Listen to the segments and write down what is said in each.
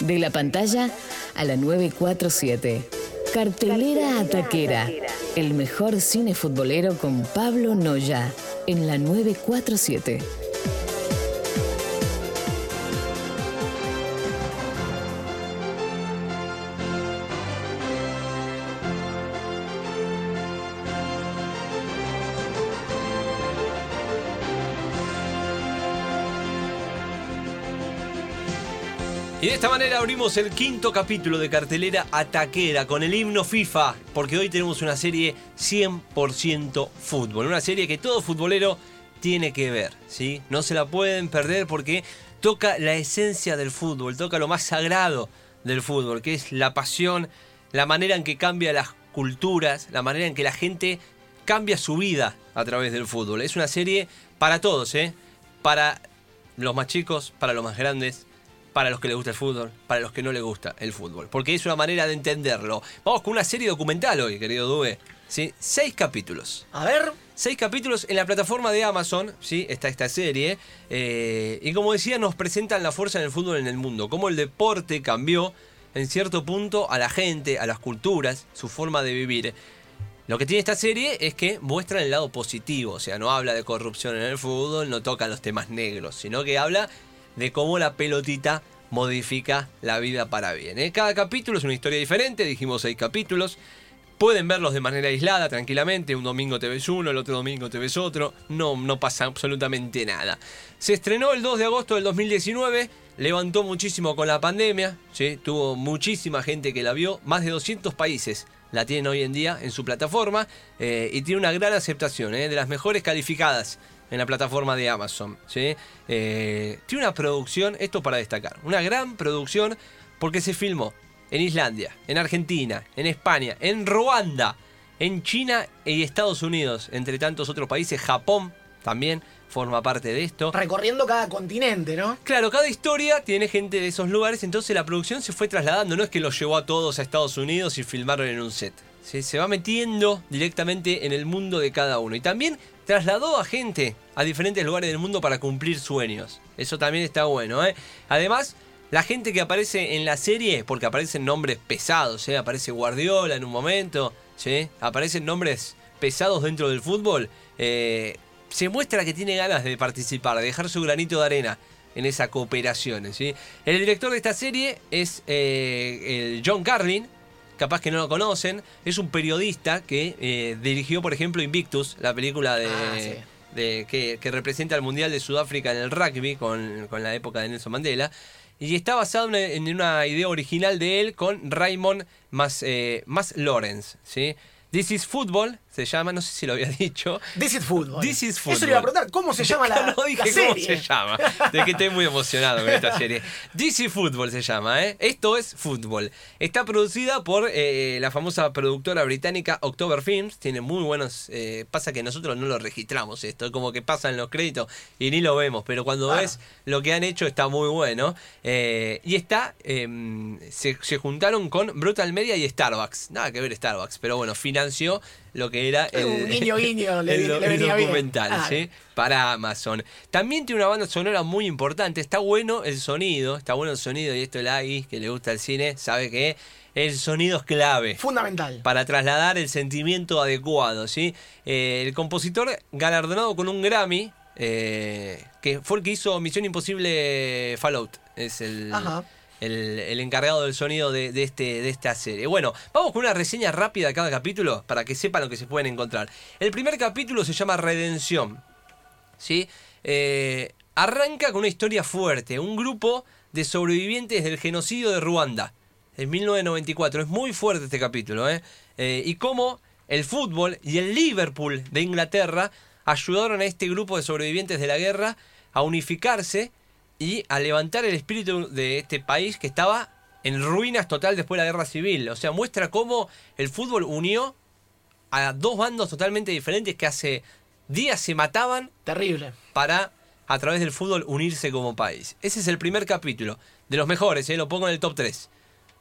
De la pantalla a la 947. Cartelera Ataquera. El mejor cine futbolero con Pablo Noya. En la 947. Y de esta manera abrimos el quinto capítulo de cartelera Ataquera con el himno FIFA, porque hoy tenemos una serie 100% fútbol, una serie que todo futbolero tiene que ver, ¿sí? No se la pueden perder porque toca la esencia del fútbol, toca lo más sagrado del fútbol, que es la pasión, la manera en que cambia las culturas, la manera en que la gente cambia su vida a través del fútbol. Es una serie para todos, ¿eh? Para los más chicos, para los más grandes, para los que les gusta el fútbol, para los que no les gusta el fútbol. Porque es una manera de entenderlo. Vamos con una serie documental hoy, querido Dube. ¿Sí? Seis capítulos. A ver. Seis capítulos en la plataforma de Amazon, ¿sí? Está esta serie. eh, y como decía, nos presentan la fuerza en el fútbol en el mundo. Cómo el deporte cambió en cierto punto a la gente, a las culturas, su forma de vivir. Lo que tiene esta serie es que muestra el lado positivo, o sea, no habla de corrupción en el fútbol, no toca los temas negros, sino que habla de cómo la pelotita modifica la vida para bien. ¿eh? Cada capítulo es una historia diferente, dijimos seis capítulos. Pueden verlos de manera aislada, tranquilamente. Un domingo te ves uno, el otro domingo te ves otro. No, no pasa absolutamente nada. Se estrenó el 2 de agosto del 2019. Levantó muchísimo con la pandemia. ¿sí? Tuvo muchísima gente que la vio. Más de 200 países la tienen hoy en día en su plataforma. eh, y tiene una gran aceptación. ¿eh? De las mejores calificadas en la plataforma de Amazon. ¿sí? Eh, tiene una producción, esto para destacar, una gran producción porque se filmó en Islandia, en Argentina, en España, en Ruanda, en China y Estados Unidos, entre tantos otros países, Japón también forma parte de esto. Recorriendo cada continente, ¿no? Claro, cada historia tiene gente de esos lugares, entonces la producción se fue trasladando, no es que los llevó a todos a Estados Unidos y filmaron en un set. Se va metiendo directamente en el mundo de cada uno. Y también trasladó a gente a diferentes lugares del mundo para cumplir sueños. Eso también está bueno. ¿eh? Además, la gente que aparece en la serie, porque aparecen nombres pesados, ¿eh? aparece Guardiola en un momento, ¿sí? aparecen nombres pesados dentro del fútbol, eh, se muestra que tiene ganas de participar, de dejar su granito de arena en esa cooperación. ¿sí? El director de esta serie es eh, el John Carlin, capaz que no lo conocen, es un periodista que eh, dirigió, por ejemplo, Invictus, la película de, Ah, sí. de- que, que representa el Mundial de Sudáfrica en el rugby con, con la época de Nelson Mandela. Y está basado en una, en una idea original de él con Raymond más, eh, más Lawrence. ¿sí? This is Football, se llama, no sé si lo había dicho. This is Football. This is Eso le iba a Football. preguntar, ¿cómo se llama la, no dije la cómo se llama. De que estoy muy emocionado con esta serie. DC Football se llama, ¿eh? Esto es fútbol. Está producida por eh, la famosa productora británica October Films. Tiene muy buenos. eh, pasa que nosotros no lo registramos esto. Como que pasan los créditos y ni lo vemos. Pero cuando ves lo que han hecho está muy bueno. Eh, y está. eh, se, se juntaron con Brutal Media y Starbucks. Nada que ver Starbucks. Pero bueno, financió lo que era el, Un guiño, guiño, le- el, le el venía bien. documental, Ah. ¿sí? Para Amazon. También tiene una banda sonora muy importante. Está bueno el sonido, está bueno el sonido. Y esto el Agui, que le gusta el cine, sabe que el sonido es clave Fundamental. para trasladar el sentimiento adecuado, ¿sí? Eh, el compositor galardonado con un Grammy, eh, que fue el que hizo Misión Imposible Fallout. Es el, Ajá. El, encargado del sonido de, de este, de esta serie. Bueno, vamos con una reseña rápida de cada capítulo para que sepan lo que se pueden encontrar. El primer capítulo se llama Redención. ¿sí? Eh, arranca con una historia fuerte, un grupo de sobrevivientes del genocidio de Ruanda en 1994. Es muy fuerte este capítulo, ¿eh? Eh, y cómo el fútbol y el Liverpool de Inglaterra ayudaron a este grupo de sobrevivientes de la guerra a unificarse y a levantar el espíritu de este país que estaba en ruinas total después de la guerra civil. O sea, muestra cómo el fútbol unió a dos bandos totalmente diferentes que hace días se mataban Terrible. para a través del fútbol unirse como país. Ese es el primer capítulo, de los mejores, ¿eh? lo pongo en el top 3.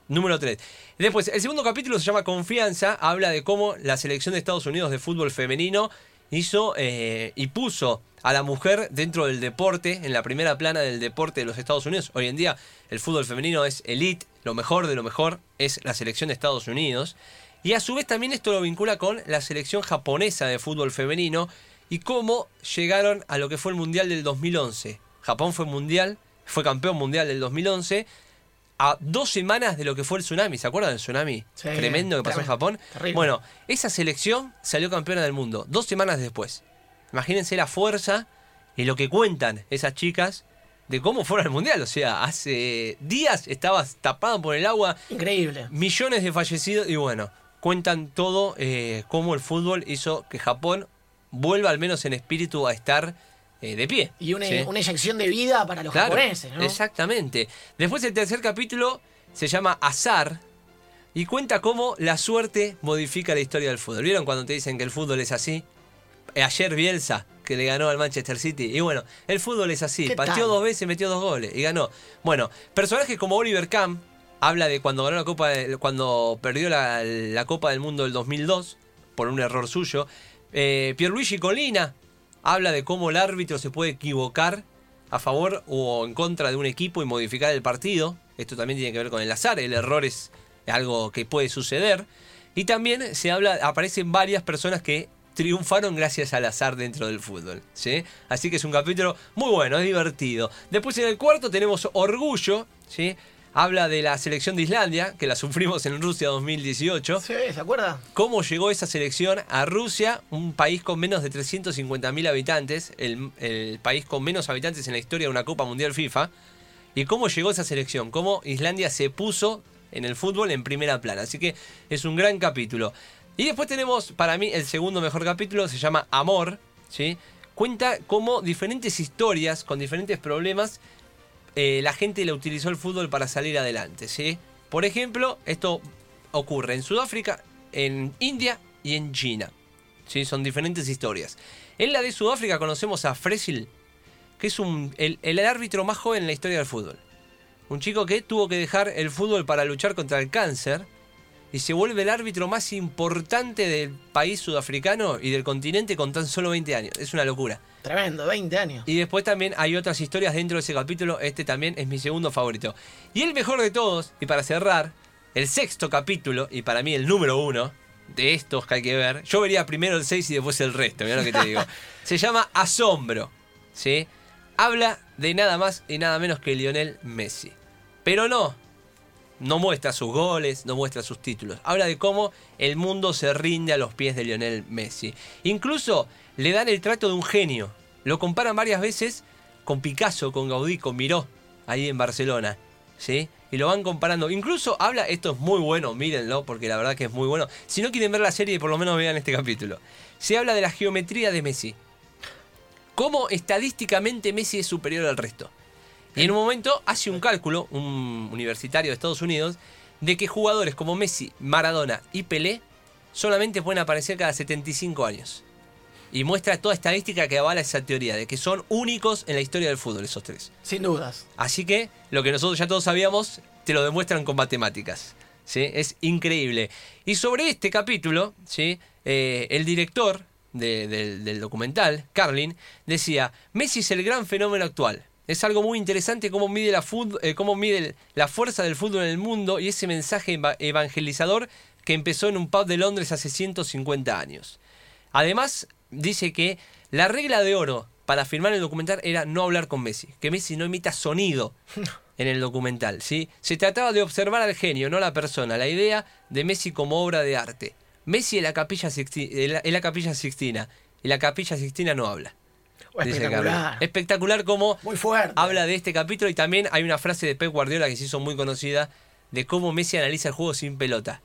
Número 3. Después, el segundo capítulo se llama Confianza, habla de cómo la selección de Estados Unidos de fútbol femenino hizo eh, y puso a la mujer dentro del deporte, en la primera plana del deporte de los Estados Unidos. Hoy en día el fútbol femenino es elite, lo mejor de lo mejor es la selección de Estados Unidos. Y a su vez también esto lo vincula con la selección japonesa de fútbol femenino y cómo llegaron a lo que fue el Mundial del 2011. Japón fue mundial, fue campeón mundial del 2011 a dos semanas de lo que fue el tsunami. ¿Se acuerdan del tsunami? Sí, Tremendo que pasó en Japón. terrible. Bueno, esa selección salió campeona del mundo dos semanas después. Imagínense la fuerza y lo que cuentan esas chicas de cómo fueron al mundial. O sea, hace días estabas tapado por el agua, Increíble. millones de fallecidos y bueno, cuentan todo eh, cómo el fútbol hizo que Japón vuelva al menos en espíritu a estar eh, de pie. Y una, ¿sí? una inyección de vida para los Claro, japoneses, ¿no? Exactamente. Después el tercer capítulo se llama Azar y cuenta cómo la suerte modifica la historia del fútbol. ¿Vieron cuando te dicen que el fútbol es así? Eh, Ayer Bielsa, que le ganó al Manchester City. Y bueno, el fútbol es así. ¿Qué Pateó tal? dos veces, metió dos goles y ganó. Bueno, personajes como Oliver Kahn habla de cuando ganó la Copa, cuando perdió la, la Copa del Mundo del 2002 por un error suyo. Eh, Pierluigi Colina habla de cómo el árbitro se puede equivocar a favor o en contra de un equipo y modificar el partido. Esto también tiene que ver con el azar, el error es algo que puede suceder. Y también se habla, aparecen varias personas que triunfaron gracias al azar dentro del fútbol. ¿sí? Así que es un capítulo muy bueno, es divertido. Después en el cuarto tenemos Orgullo, ¿sí? Habla de la selección de Islandia, que la sufrimos en Rusia 2018 Sí, ¿se acuerda? cómo llegó esa selección a Rusia, un país con menos de 350.000 habitantes, el, el país con menos habitantes en la historia de una Copa Mundial FIFA, y cómo llegó esa selección, cómo Islandia se puso en el fútbol en primera plana. Así que es un gran capítulo. Y después tenemos, para mí, el segundo mejor capítulo, se llama Amor, ¿sí? Cuenta cómo diferentes historias con diferentes problemas eh, la gente le utilizó el fútbol para salir adelante, ¿sí? Por ejemplo, esto ocurre en Sudáfrica, en India y en China. ¿sí? Son diferentes historias. En la de Sudáfrica conocemos a Fresil, que es un, el, el árbitro más joven en la historia del fútbol. Un chico que tuvo que dejar el fútbol para luchar contra el cáncer y se vuelve el árbitro más importante del país sudafricano y del continente con tan solo 20 años. Es una locura. Tremendo, 20 años. Y después también hay otras historias dentro de ese capítulo. Este también es mi segundo favorito. Y el mejor de todos, y para cerrar, el sexto capítulo, y para mí el número uno de estos que hay que ver. Yo vería primero el 6 y después el resto, mira lo que te digo. Se llama Asombro. ¿Sí? Habla de nada más y nada menos que Lionel Messi. Pero no, no muestra sus goles, no muestra sus títulos. Habla de cómo el mundo se rinde a los pies de Lionel Messi. Incluso le dan el trato de un genio. Lo comparan varias veces con Picasso, con Gaudí, con Miró, ahí en Barcelona. ¿Sí? Y lo van comparando. Incluso habla, esto es muy bueno, mírenlo, porque la verdad que es muy bueno. Si no quieren ver la serie, por lo menos vean este capítulo. Se habla de la geometría de Messi. Cómo estadísticamente Messi es superior al resto. Y en un momento hace un cálculo, un universitario de Estados Unidos, de que jugadores como Messi, Maradona y Pelé solamente pueden aparecer cada 75 años. Y muestra toda estadística que avala esa teoría, de que son únicos en la historia del fútbol esos tres. Sin dudas. Así que lo que nosotros ya todos sabíamos, te lo demuestran con matemáticas. ¿sí? Es increíble. Y sobre este capítulo, ¿sí? Eh, el director de- del, del documental, Carlin, decía, Messi es el gran fenómeno actual. Es algo muy interesante cómo mide, la, fut- eh, cómo mide la fuerza del fútbol en el mundo y ese mensaje eva- evangelizador que empezó en un pub de Londres hace 150 años. Además, dice que la regla de oro para filmar el documental era no hablar con Messi, que Messi no emita sonido en el documental, ¿sí? Se trataba de observar al genio, no a la persona, la idea de Messi como obra de arte. Messi en la capilla, Sixti- en la, en la capilla Sixtina, y la capilla Sixtina no habla. Espectacular. Espectacular como Muy fuerte. habla de este capítulo y también hay una frase de Pep Guardiola que se hizo muy conocida de cómo Messi analiza el juego sin pelota.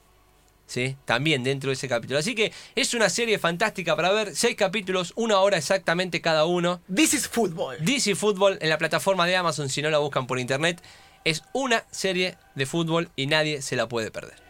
¿Sí? También dentro de ese capítulo. Así que es una serie fantástica para ver. Seis capítulos, una hora exactamente cada uno. This is football. DC Fútbol en la plataforma de Amazon si no la buscan por internet. Es una serie de fútbol y nadie se la puede perder.